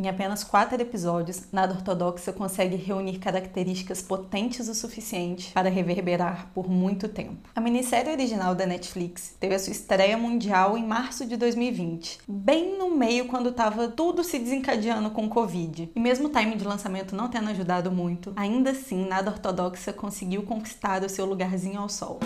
Em apenas quatro episódios, Nada Ortodoxa consegue reunir características potentes o suficiente para reverberar por muito tempo. A minissérie original da Netflix teve a sua estreia mundial em março de 2020, bem no meio quando estava tudo se desencadeando com o Covid. E mesmo o time de lançamento não tendo ajudado muito, ainda assim Nada Ortodoxa conseguiu conquistar o seu lugarzinho ao sol.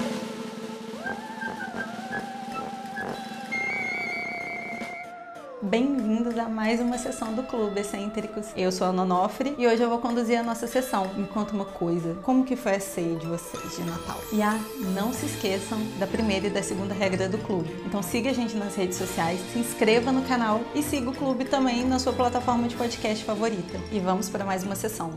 Bem-vindos a mais uma sessão do Clube Excêntricos. Eu sou a Nonofre e hoje eu vou conduzir a nossa sessão. Me conta uma coisa, como que foi a ceia de vocês de Natal? E ah, não se esqueçam da primeira e da segunda regra do clube. Então siga a gente nas redes sociais, se inscreva no canal e siga o clube também na sua plataforma de podcast favorita. E vamos para mais uma sessão.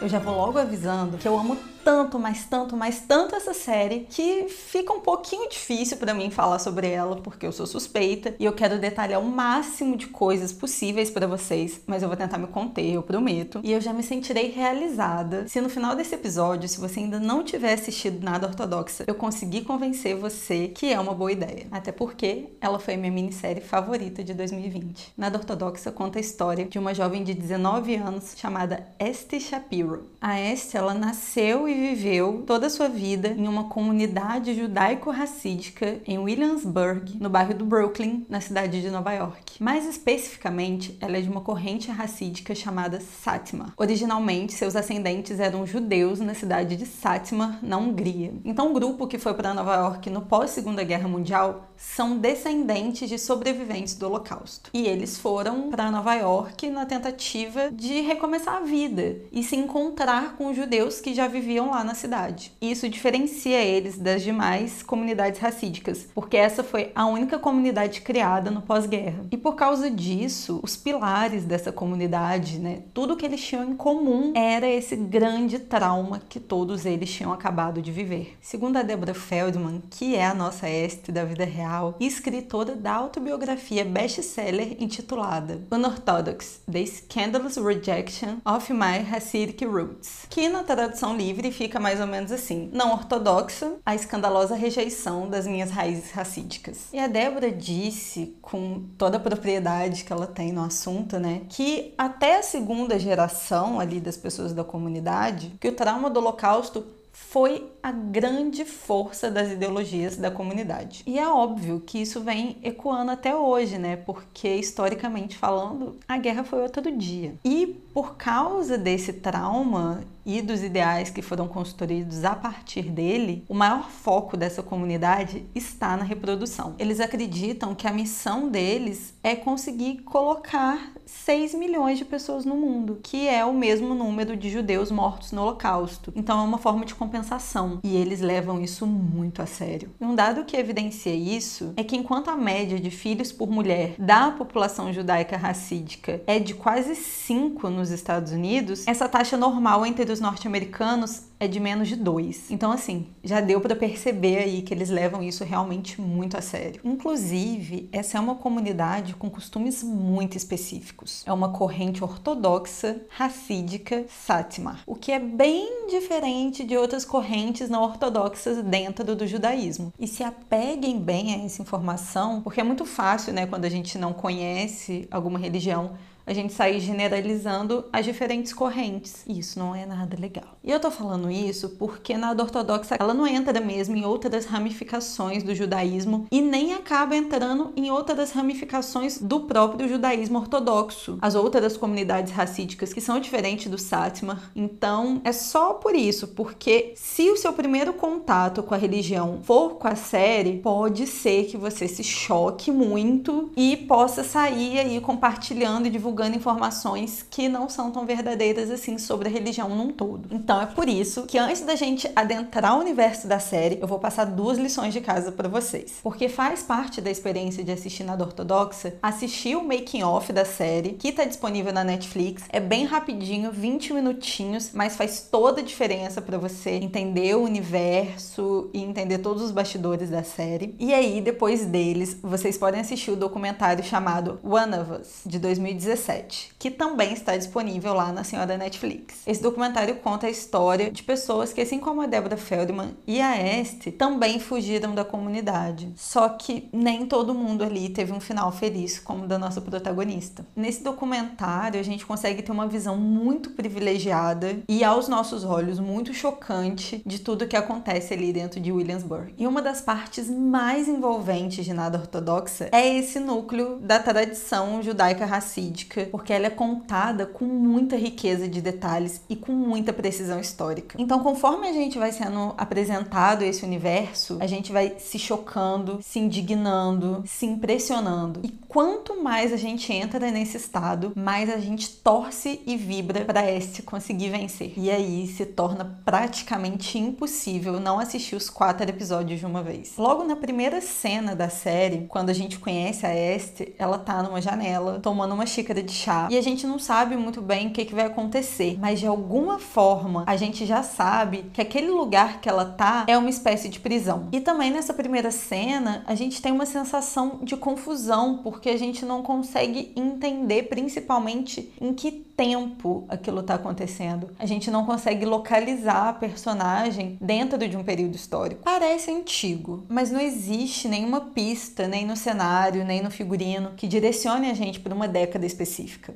Eu já vou logo avisando que eu amo tanto, mas tanto, mas tanto essa série que fica um pouquinho difícil para mim falar sobre ela porque eu sou suspeita e eu quero detalhar o máximo de coisas possíveis para vocês, mas eu vou tentar me conter, eu prometo. E eu já me sentirei realizada se no final desse episódio, se você ainda não tiver assistido nada ortodoxa, eu conseguir convencer você que é uma boa ideia. Até porque ela foi a minha minissérie favorita de 2020. Nada ortodoxa conta a história de uma jovem de 19 anos chamada Esty Shapiro. A Esty, ela nasceu e viveu toda a sua vida em uma comunidade judaico-racídica em Williamsburg, no bairro do Brooklyn, na cidade de Nova York. Mais especificamente, ela é de uma corrente racídica chamada Satima. Originalmente, seus ascendentes eram judeus na cidade de Satima, na Hungria. Então, o grupo que foi para Nova York no pós-Segunda Guerra Mundial são descendentes de sobreviventes do Holocausto. E eles foram para Nova York na tentativa de recomeçar a vida e se encontrar com judeus que já viviam viviam lá na cidade. Isso diferencia eles das demais comunidades racídicas, porque essa foi a única comunidade criada no pós-guerra. E por causa disso, os pilares dessa comunidade, né, tudo que eles tinham em comum era esse grande trauma que todos eles tinham acabado de viver. Segundo a Deborah Feldman, que é a nossa este da vida real escritora da autobiografia best-seller intitulada Unorthodox: The Scandalous Rejection of My Hasidic Roots, que na tradução livre fica mais ou menos assim: não ortodoxa, a escandalosa rejeição das minhas raízes racídicas. E a Débora disse, com toda a propriedade que ela tem no assunto, né, que até a segunda geração ali das pessoas da comunidade, que o trauma do Holocausto foi a grande força das ideologias da comunidade. E é óbvio que isso vem ecoando até hoje, né? Porque historicamente falando, a guerra foi outro dia. E por causa desse trauma e dos ideais que foram construídos a partir dele, o maior foco dessa comunidade está na reprodução. Eles acreditam que a missão deles é conseguir colocar 6 milhões de pessoas no mundo, que é o mesmo número de judeus mortos no Holocausto. Então é uma forma de compensação e eles levam isso muito a sério. E um dado que evidencia isso é que enquanto a média de filhos por mulher da população judaica racídica é de quase 5 nos Estados Unidos, essa taxa normal entre os norte-americanos é de menos de 2. Então, assim, já deu para perceber aí que eles levam isso realmente muito a sério. Inclusive, essa é uma comunidade com costumes muito específicos. É uma corrente ortodoxa, racídica, sátima, o que é bem diferente de outras correntes não ortodoxas dentro do judaísmo. E se apeguem bem a essa informação, porque é muito fácil, né, quando a gente não conhece alguma religião, a gente sair generalizando as diferentes correntes. Isso não é nada legal. E eu tô falando isso porque na ortodoxa ela não entra mesmo em outras ramificações do judaísmo e nem acaba entrando em outras ramificações do próprio judaísmo ortodoxo. As outras comunidades racídicas que são diferentes do Sátima. Então, é só por isso, porque se o seu primeiro contato com a religião for com a série, pode ser que você se choque muito e possa sair aí compartilhando e divulgando divulgando informações que não são tão verdadeiras assim sobre a religião num todo. Então é por isso que antes da gente adentrar o universo da série, eu vou passar duas lições de casa para vocês. Porque faz parte da experiência de assistir nada ortodoxa, assistir o making off da série, que tá disponível na Netflix. É bem rapidinho, 20 minutinhos, mas faz toda a diferença para você entender o universo e entender todos os bastidores da série. E aí, depois deles, vocês podem assistir o documentário chamado One of Us, de 2017 17, que também está disponível lá na senhora Netflix. Esse documentário conta a história de pessoas que, assim como a Deborah Feldman e a Este, também fugiram da comunidade. Só que nem todo mundo ali teve um final feliz, como da nossa protagonista. Nesse documentário, a gente consegue ter uma visão muito privilegiada e, aos nossos olhos, muito chocante de tudo que acontece ali dentro de Williamsburg. E uma das partes mais envolventes de Nada Ortodoxa é esse núcleo da tradição judaica racídica, porque ela é contada com muita riqueza de detalhes e com muita precisão histórica. Então, conforme a gente vai sendo apresentado esse universo, a gente vai se chocando, se indignando, se impressionando. E quanto mais a gente entra nesse estado, mais a gente torce e vibra para este conseguir vencer. E aí se torna praticamente impossível não assistir os quatro episódios de uma vez. Logo na primeira cena da série, quando a gente conhece a Este, ela tá numa janela tomando uma xícara de chá e a gente não sabe muito bem o que, que vai acontecer, mas de alguma forma a gente já sabe que aquele lugar que ela tá é uma espécie de prisão. E também nessa primeira cena, a gente tem uma sensação de confusão porque a gente não consegue entender principalmente em que tempo aquilo está acontecendo. A gente não consegue localizar a personagem dentro de um período histórico. Parece antigo, mas não existe nenhuma pista, nem no cenário, nem no figurino, que direcione a gente para uma década específica.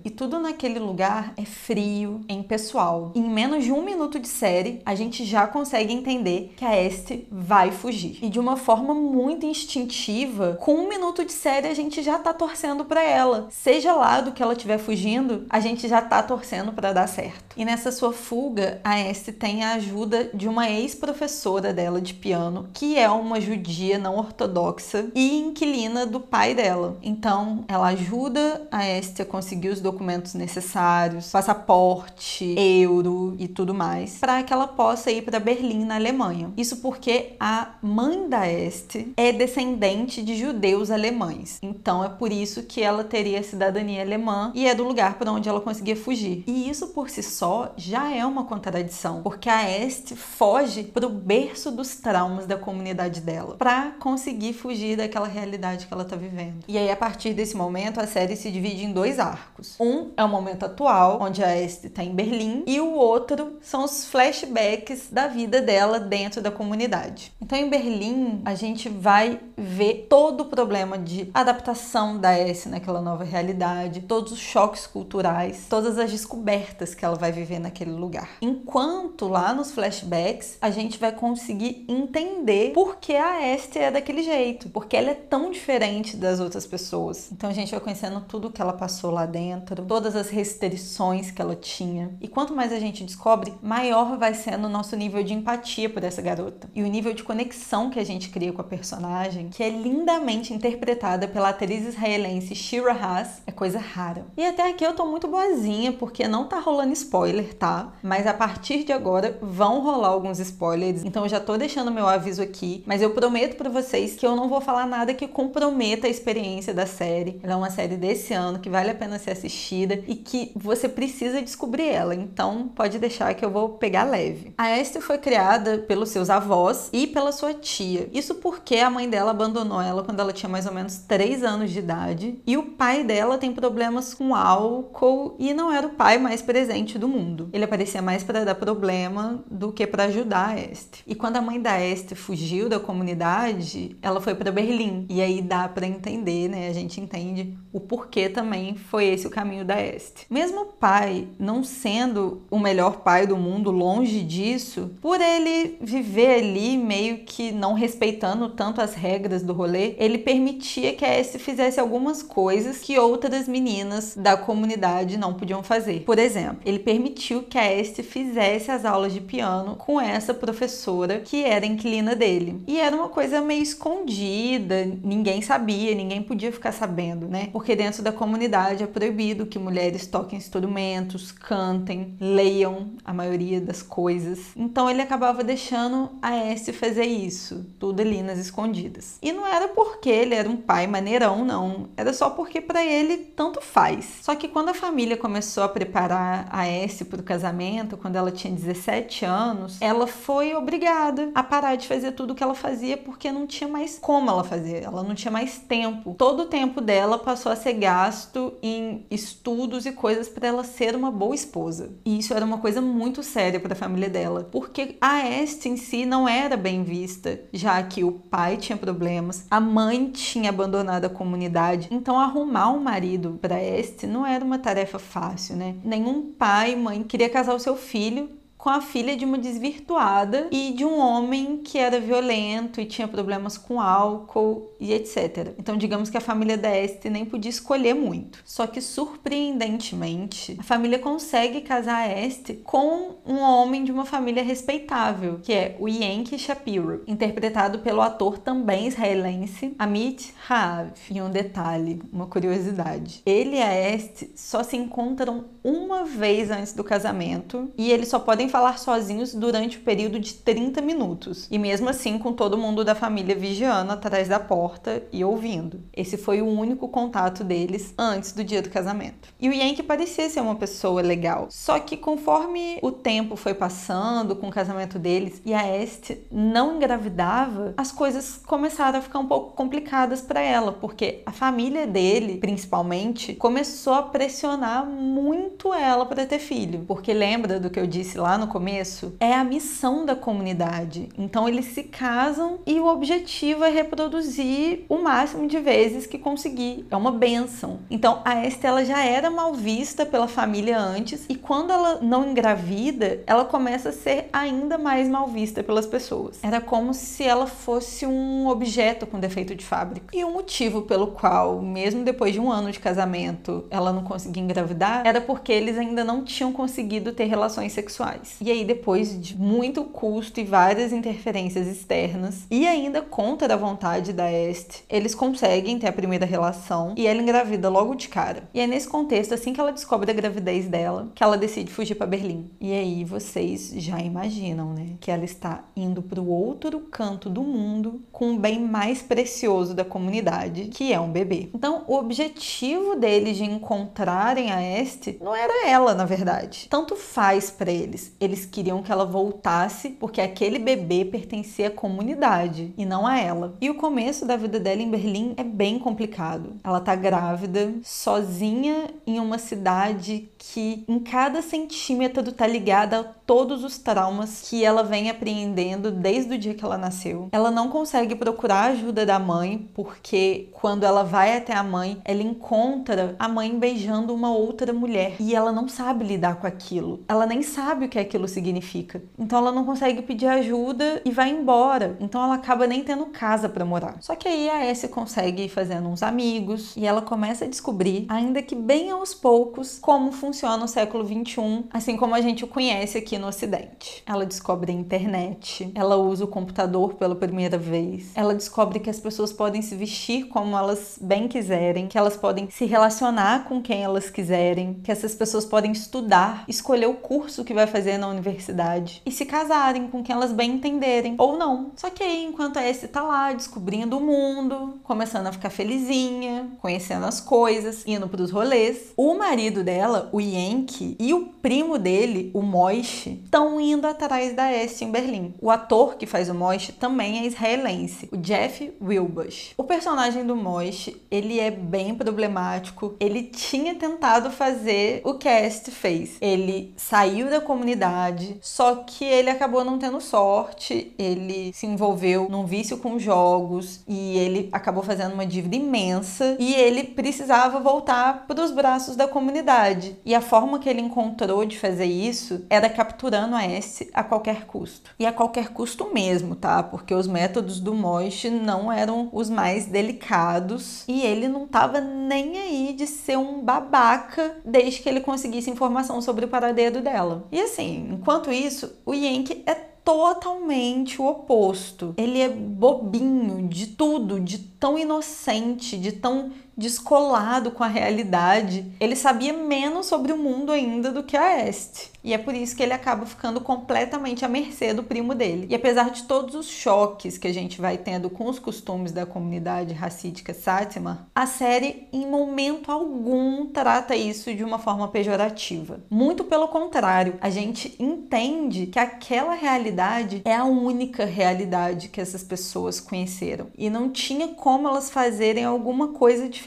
E tudo naquele lugar é frio, é impessoal. Em menos de um minuto de série, a gente já consegue entender que a Este vai fugir. E de uma forma muito instintiva, com um minuto de série, a gente já tá torcendo para ela. Seja lá do que ela estiver fugindo, a gente já tá torcendo para dar certo. E nessa sua fuga, a Este tem a ajuda de uma ex-professora dela de piano, que é uma judia não ortodoxa e inquilina do pai dela. Então, ela ajuda a Este a conseguir os documentos necessários, passaporte, euro e tudo mais, para que ela possa ir para Berlim, na Alemanha. Isso porque a mãe da Este é descendente de judeus alemães. Então, é por isso que ela teria cidadania alemã e é do lugar para onde ela conseguia fugir. E isso por si só já é uma contradição, porque a Este foge pro berço dos traumas da comunidade dela, para conseguir fugir daquela realidade que ela tá vivendo. E aí a partir desse momento a série se divide em dois arcos. Um é o momento atual, onde a Este tá em Berlim, e o outro são os flashbacks da vida dela dentro da comunidade. Então em Berlim a gente vai ver todo o problema de adaptação da Este naquela nova realidade, todos os choques culturais, todas todas as descobertas que ela vai viver naquele lugar. Enquanto lá nos flashbacks a gente vai conseguir entender por que a Este é daquele jeito, porque ela é tão diferente das outras pessoas. Então a gente vai conhecendo tudo que ela passou lá dentro, todas as restrições que ela tinha. E quanto mais a gente descobre, maior vai sendo o nosso nível de empatia por essa garota. E o nível de conexão que a gente cria com a personagem, que é lindamente interpretada pela atriz israelense Shira Haas, é coisa rara. E até aqui eu tô muito boazinha porque não tá rolando spoiler, tá? Mas a partir de agora vão rolar alguns spoilers, então eu já tô deixando meu aviso aqui, mas eu prometo para vocês que eu não vou falar nada que comprometa a experiência da série. Ela é uma série desse ano que vale a pena ser assistida e que você precisa descobrir ela, então pode deixar que eu vou pegar leve. A Esther foi criada pelos seus avós e pela sua tia. Isso porque a mãe dela abandonou ela quando ela tinha mais ou menos 3 anos de idade e o pai dela tem problemas com álcool e não era o pai mais presente do mundo. Ele aparecia mais para dar problema do que para ajudar a Este. E quando a mãe da Este fugiu da comunidade, ela foi para Berlim. E aí dá para entender, né? A gente entende o porquê também foi esse o caminho da Este. Mesmo o pai não sendo o melhor pai do mundo, longe disso, por ele viver ali meio que não respeitando tanto as regras do rolê, ele permitia que a Este fizesse algumas coisas que outras meninas da comunidade não podiam fazer. Por exemplo, ele permitiu que a Este fizesse as aulas de piano com essa professora que era inquilina dele. E era uma coisa meio escondida, ninguém sabia, ninguém podia ficar sabendo, né? Porque dentro da comunidade é proibido que mulheres toquem instrumentos, cantem, leiam a maioria das coisas. Então ele acabava deixando a Este fazer isso, tudo ali nas escondidas. E não era porque ele era um pai maneirão, não não, era só porque para ele tanto faz. Só que quando a família começou a preparar a S para o casamento, quando ela tinha 17 anos, ela foi obrigada a parar de fazer tudo o que ela fazia porque não tinha mais como ela fazer, ela não tinha mais tempo. Todo o tempo dela passou a ser gasto em estudos e coisas para ela ser uma boa esposa. E isso era uma coisa muito séria para a família dela, porque a Este em si não era bem vista, já que o pai tinha problemas, a mãe tinha abandonado a comunidade, então arrumar um marido para Este não era uma tarefa fácil, né? Nenhum pai mãe queria casar o seu filho com a filha de uma desvirtuada e de um homem que era violento e tinha problemas com álcool e etc. Então, digamos que a família da Este nem podia escolher muito. Só que, surpreendentemente, a família consegue casar a Este com um homem de uma família respeitável, que é o Yankee Shapiro, interpretado pelo ator também israelense Amit Haav. E um detalhe, uma curiosidade: ele e a Este só se encontram uma vez antes do casamento e eles só podem falar sozinhos durante o período de 30 minutos. E mesmo assim, com todo mundo da família vigiando atrás da porta e ouvindo. Esse foi o único contato deles antes do dia do casamento. E o Yankee parecia ser uma pessoa legal. Só que conforme o tempo foi passando com o casamento deles e a Este não engravidava, as coisas começaram a ficar um pouco complicadas para ela, porque a família dele, principalmente, começou a pressionar muito ela para ter filho. Porque lembra do que eu disse lá no no começo, é a missão da comunidade. Então eles se casam e o objetivo é reproduzir o máximo de vezes que conseguir. É uma benção. Então a Estela já era mal vista pela família antes e quando ela não engravida, ela começa a ser ainda mais mal vista pelas pessoas. Era como se ela fosse um objeto com defeito de fábrica. E o motivo pelo qual, mesmo depois de um ano de casamento, ela não conseguia engravidar era porque eles ainda não tinham conseguido ter relações sexuais. E aí, depois de muito custo e várias interferências externas, e ainda contra a vontade da Este, eles conseguem ter a primeira relação e ela engravida logo de cara. E é nesse contexto, assim que ela descobre a gravidez dela, que ela decide fugir para Berlim. E aí vocês já imaginam, né? Que ela está indo para o outro canto do mundo com o bem mais precioso da comunidade, que é um bebê. Então, o objetivo deles de encontrarem a Este não era ela, na verdade. Tanto faz para eles eles queriam que ela voltasse porque aquele bebê pertencia à comunidade e não a ela. E o começo da vida dela em Berlim é bem complicado. Ela tá grávida, sozinha em uma cidade que em cada centímetro tá ligada todos os traumas que ela vem apreendendo desde o dia que ela nasceu. Ela não consegue procurar ajuda da mãe porque quando ela vai até a mãe, ela encontra a mãe beijando uma outra mulher e ela não sabe lidar com aquilo. Ela nem sabe o que aquilo significa. Então ela não consegue pedir ajuda e vai embora. Então ela acaba nem tendo casa para morar. Só que aí a S consegue ir fazendo uns amigos e ela começa a descobrir, ainda que bem aos poucos, como funciona o século 21, assim como a gente o conhece aqui no Ocidente. Ela descobre a internet, ela usa o computador pela primeira vez, ela descobre que as pessoas podem se vestir como elas bem quiserem, que elas podem se relacionar com quem elas quiserem, que essas pessoas podem estudar, escolher o curso que vai fazer na universidade e se casarem com quem elas bem entenderem ou não. Só que aí, enquanto a Essie tá lá descobrindo o mundo, começando a ficar felizinha, conhecendo as coisas, indo pros rolês, o marido dela, o Yankee, e o primo dele, o Moish, estão indo atrás da Essie em Berlim. O ator que faz o Moish também é israelense, o Jeff Wilbush. O personagem do Moish, ele é bem problemático. Ele tinha tentado fazer o que a Essie fez. Ele saiu da comunidade só que ele acabou não tendo sorte, ele se envolveu num vício com jogos e ele acabou fazendo uma dívida imensa e ele precisava voltar para os braços da comunidade. E a forma que ele encontrou de fazer isso era capturando a S a qualquer custo. E a qualquer custo mesmo, tá? Porque os métodos do Moish não eram os mais delicados e ele não tava nem aí de ser um babaca desde que ele conseguisse informação sobre o paradeiro dela. E assim, Enquanto isso, o Yankee é totalmente o oposto. Ele é bobinho de tudo, de tão inocente, de tão descolado com a realidade. Ele sabia menos sobre o mundo ainda do que a Este. E é por isso que ele acaba ficando completamente à mercê do primo dele. E apesar de todos os choques que a gente vai tendo com os costumes da comunidade racídica Sátima, a série em momento algum trata isso de uma forma pejorativa. Muito pelo contrário, a gente entende que aquela realidade é a única realidade que essas pessoas conheceram e não tinha como elas fazerem alguma coisa diferente.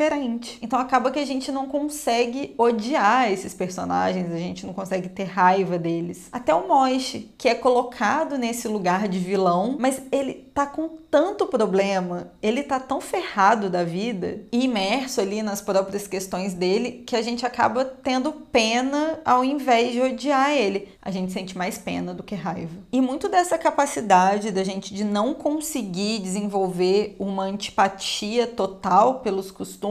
Então acaba que a gente não consegue odiar esses personagens, a gente não consegue ter raiva deles. Até o Moish, que é colocado nesse lugar de vilão, mas ele tá com tanto problema, ele tá tão ferrado da vida imerso ali nas próprias questões dele que a gente acaba tendo pena ao invés de odiar ele. A gente sente mais pena do que raiva. E muito dessa capacidade da gente de não conseguir desenvolver uma antipatia total pelos costumes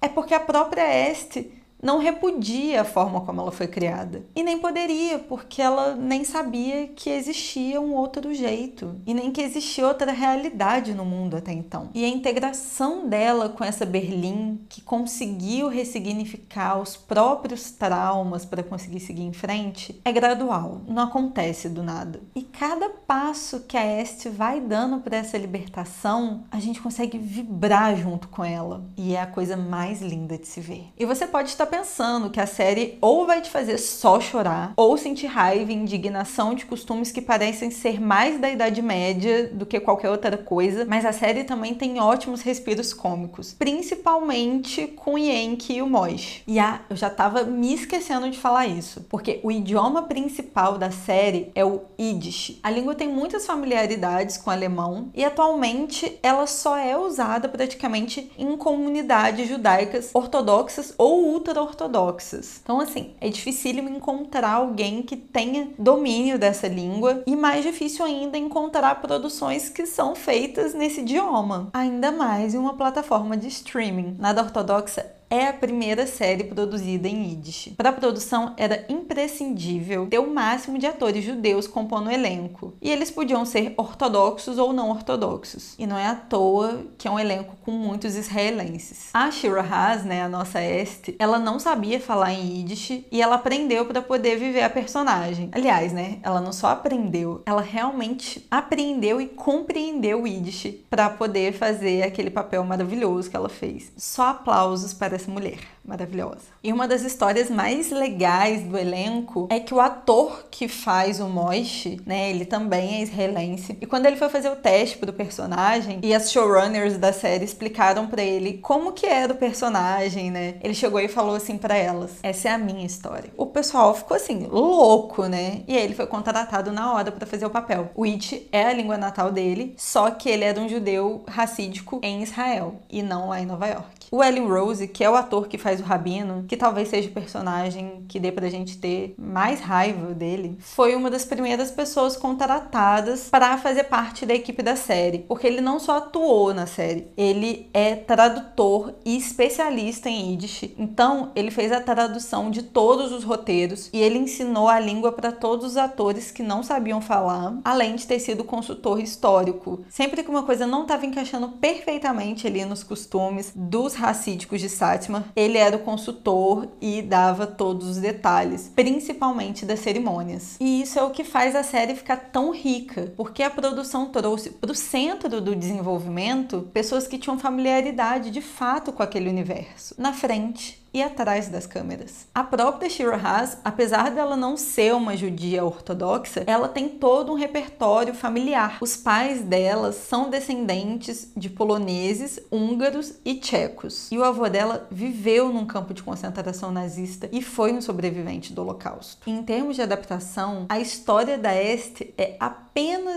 é porque a própria Este não repudia a forma como ela foi criada. E nem poderia, porque ela nem sabia que existia um outro jeito e nem que existia outra realidade no mundo até então. E a integração dela com essa Berlim, que conseguiu ressignificar os próprios traumas para conseguir seguir em frente, é gradual, não acontece do nada. E cada passo que a Este vai dando para essa libertação, a gente consegue vibrar junto com ela. E é a coisa mais linda de se ver. E você pode estar pensando que a série ou vai te fazer só chorar, ou sentir raiva e indignação de costumes que parecem ser mais da Idade Média do que qualquer outra coisa, mas a série também tem ótimos respiros cômicos, principalmente com Yankee e o Moish. E ah, eu já tava me esquecendo de falar isso, porque o idioma principal da série é o Yiddish. A língua tem muitas familiaridades com o alemão e atualmente ela só é usada praticamente em comunidades judaicas ortodoxas ou ultra ortodoxas. Então, assim, é dificílimo encontrar alguém que tenha domínio dessa língua e mais difícil ainda encontrar produções que são feitas nesse idioma. Ainda mais em uma plataforma de streaming. Nada ortodoxa é a primeira série produzida em Yiddish. Para a produção era imprescindível ter o máximo de atores judeus compondo o elenco, e eles podiam ser ortodoxos ou não ortodoxos. E não é à toa que é um elenco com muitos israelenses. A Shira Haas, né, a nossa Este, ela não sabia falar em Yiddish e ela aprendeu para poder viver a personagem. Aliás, né, ela não só aprendeu, ela realmente aprendeu e compreendeu o Yiddish para poder fazer aquele papel maravilhoso que ela fez. Só aplausos para mulher maravilhosa. E uma das histórias mais legais do elenco é que o ator que faz o Moish, né, ele também é israelense. E quando ele foi fazer o teste pro personagem, e as showrunners da série explicaram para ele como que era o personagem, né? Ele chegou e falou assim para elas: "Essa é a minha história". O pessoal ficou assim, louco, né? E ele foi contratado na hora para fazer o papel. O It é a língua natal dele, só que ele era um judeu racídico em Israel e não lá em Nova York. O Ellen Rose, que é o ator que faz o Rabino, que talvez seja o personagem que dê pra gente ter mais raiva dele, foi uma das primeiras pessoas contratadas para fazer parte da equipe da série, porque ele não só atuou na série, ele é tradutor e especialista em Yiddish. Então, ele fez a tradução de todos os roteiros e ele ensinou a língua para todos os atores que não sabiam falar, além de ter sido consultor histórico. Sempre que uma coisa não estava encaixando perfeitamente ali nos costumes dos racídicos de Sátima, ele era o consultor e dava todos os detalhes, principalmente das cerimônias. E isso é o que faz a série ficar tão rica, porque a produção trouxe para o centro do desenvolvimento pessoas que tinham familiaridade de fato com aquele universo. Na frente, e atrás das câmeras. A própria Shira Haas, apesar dela não ser uma judia ortodoxa, ela tem todo um repertório familiar. Os pais dela são descendentes de poloneses, húngaros e tchecos. E o avô dela viveu num campo de concentração nazista e foi um sobrevivente do Holocausto. Em termos de adaptação, a história da Este é apenas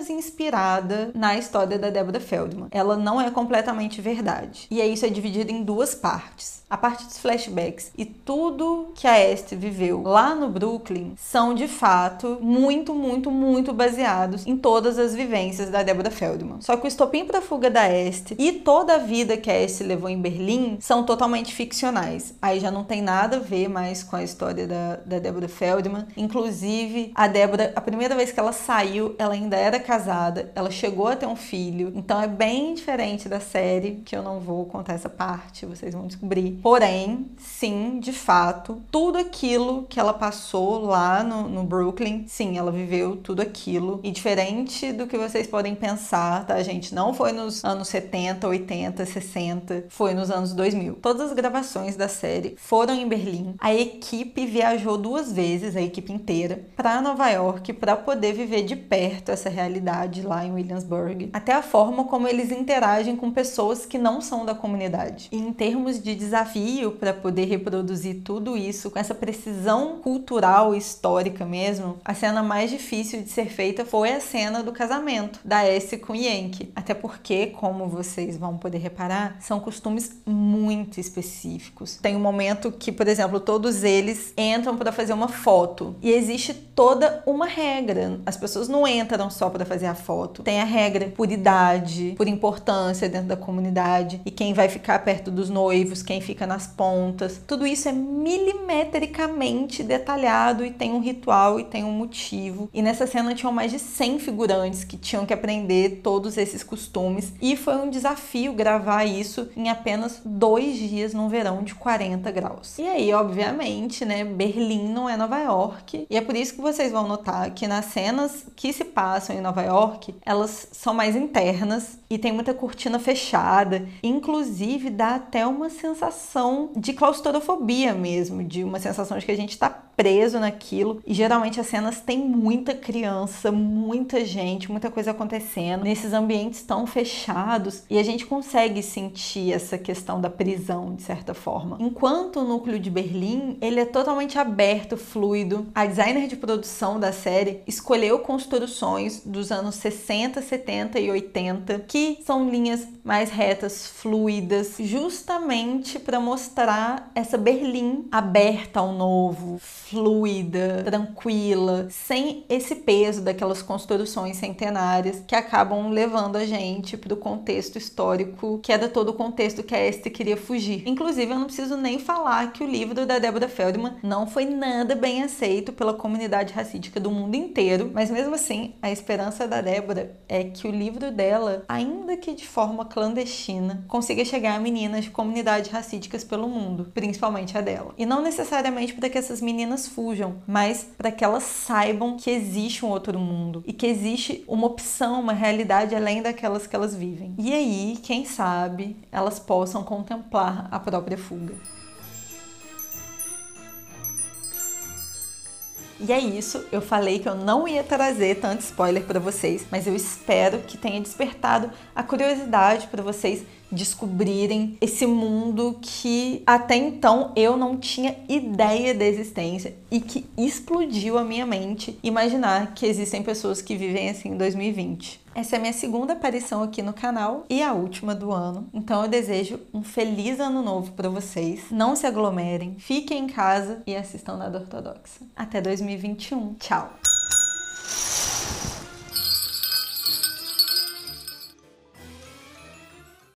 inspirada na história da Deborah Feldman. Ela não é completamente verdade. E aí isso é dividido em duas partes. A parte dos flashbacks e tudo que a Este viveu lá no Brooklyn são de fato muito, muito, muito baseados em todas as vivências da Deborah Feldman. Só que o estopim para a fuga da Este e toda a vida que a Este levou em Berlim são totalmente ficcionais. Aí já não tem nada a ver mais com a história da, da Deborah Feldman. Inclusive, a Deborah, a primeira vez que ela saiu, ela ainda era casada, ela chegou a ter um filho, então é bem diferente da série, que eu não vou contar essa parte, vocês vão descobrir. Porém, sim, de fato, tudo aquilo que ela passou lá no, no Brooklyn, sim, ela viveu tudo aquilo. E diferente do que vocês podem pensar, tá, gente? Não foi nos anos 70, 80, 60, foi nos anos 2000. Todas as gravações da série foram em Berlim. A equipe viajou duas vezes, a equipe inteira, para Nova York para poder viver de perto essa realidade lá em Williamsburg. Até a forma como eles interagem com pessoas que não são da comunidade. E em termos de desafio para poder reproduzir tudo isso com essa precisão cultural histórica mesmo, a cena mais difícil de ser feita foi a cena do casamento da Essie com Yankee. Até porque, como vocês vão poder reparar, são costumes muito específicos. Tem um momento que, por exemplo, todos eles entram para fazer uma foto e existe toda uma regra. As pessoas não entram só para fazer a foto. Tem a regra por idade, por importância dentro da comunidade e quem vai ficar perto dos noivos, quem fica nas pontas. Tudo isso é milimetricamente detalhado e tem um ritual e tem um motivo. E nessa cena tinham mais de 100 figurantes que tinham que aprender todos esses costumes e foi um desafio gravar isso em apenas dois dias num verão de 40 graus. E aí, obviamente, né, Berlim não é Nova York e é por isso que vocês vão notar que nas cenas que se passam em Nova York, elas são mais internas e tem muita cortina fechada, inclusive dá até uma sensação de claustrofobia mesmo, de uma sensação de que a gente está preso naquilo. E geralmente as cenas têm muita criança, muita gente, muita coisa acontecendo nesses ambientes tão fechados e a gente consegue sentir essa questão da prisão de certa forma. Enquanto o núcleo de Berlim, ele é totalmente aberto, fluido. A designer de produção da série escolheu construções dos anos 60, 70 e 80 que são linhas mais retas, fluidas, justamente para mostrar essa Berlim aberta ao novo, fluida, tranquila, sem esse peso daquelas construções centenárias que acabam levando a gente para o contexto histórico, que era todo o contexto que a Este queria fugir. Inclusive, eu não preciso nem falar que o livro da Deborah Feldman não foi nada bem aceito pela comunidade racídica do mundo inteiro, mas mesmo assim, a esperança da Débora é que o livro dela, ainda que de forma clandestina, consiga chegar a meninas de comunidades racídicas pelo mundo, principalmente a dela. E não necessariamente para que essas meninas meninas fujam, mas para que elas saibam que existe um outro mundo e que existe uma opção, uma realidade além daquelas que elas vivem. E aí, quem sabe, elas possam contemplar a própria fuga. E é isso, eu falei que eu não ia trazer tanto spoiler para vocês, mas eu espero que tenha despertado a curiosidade para vocês descobrirem esse mundo que até então eu não tinha ideia da existência e que explodiu a minha mente imaginar que existem pessoas que vivem assim em 2020. Essa é a minha segunda aparição aqui no canal e a última do ano. Então eu desejo um feliz ano novo para vocês. Não se aglomerem, fiquem em casa e assistam nada ortodoxa. Até 2021. Tchau.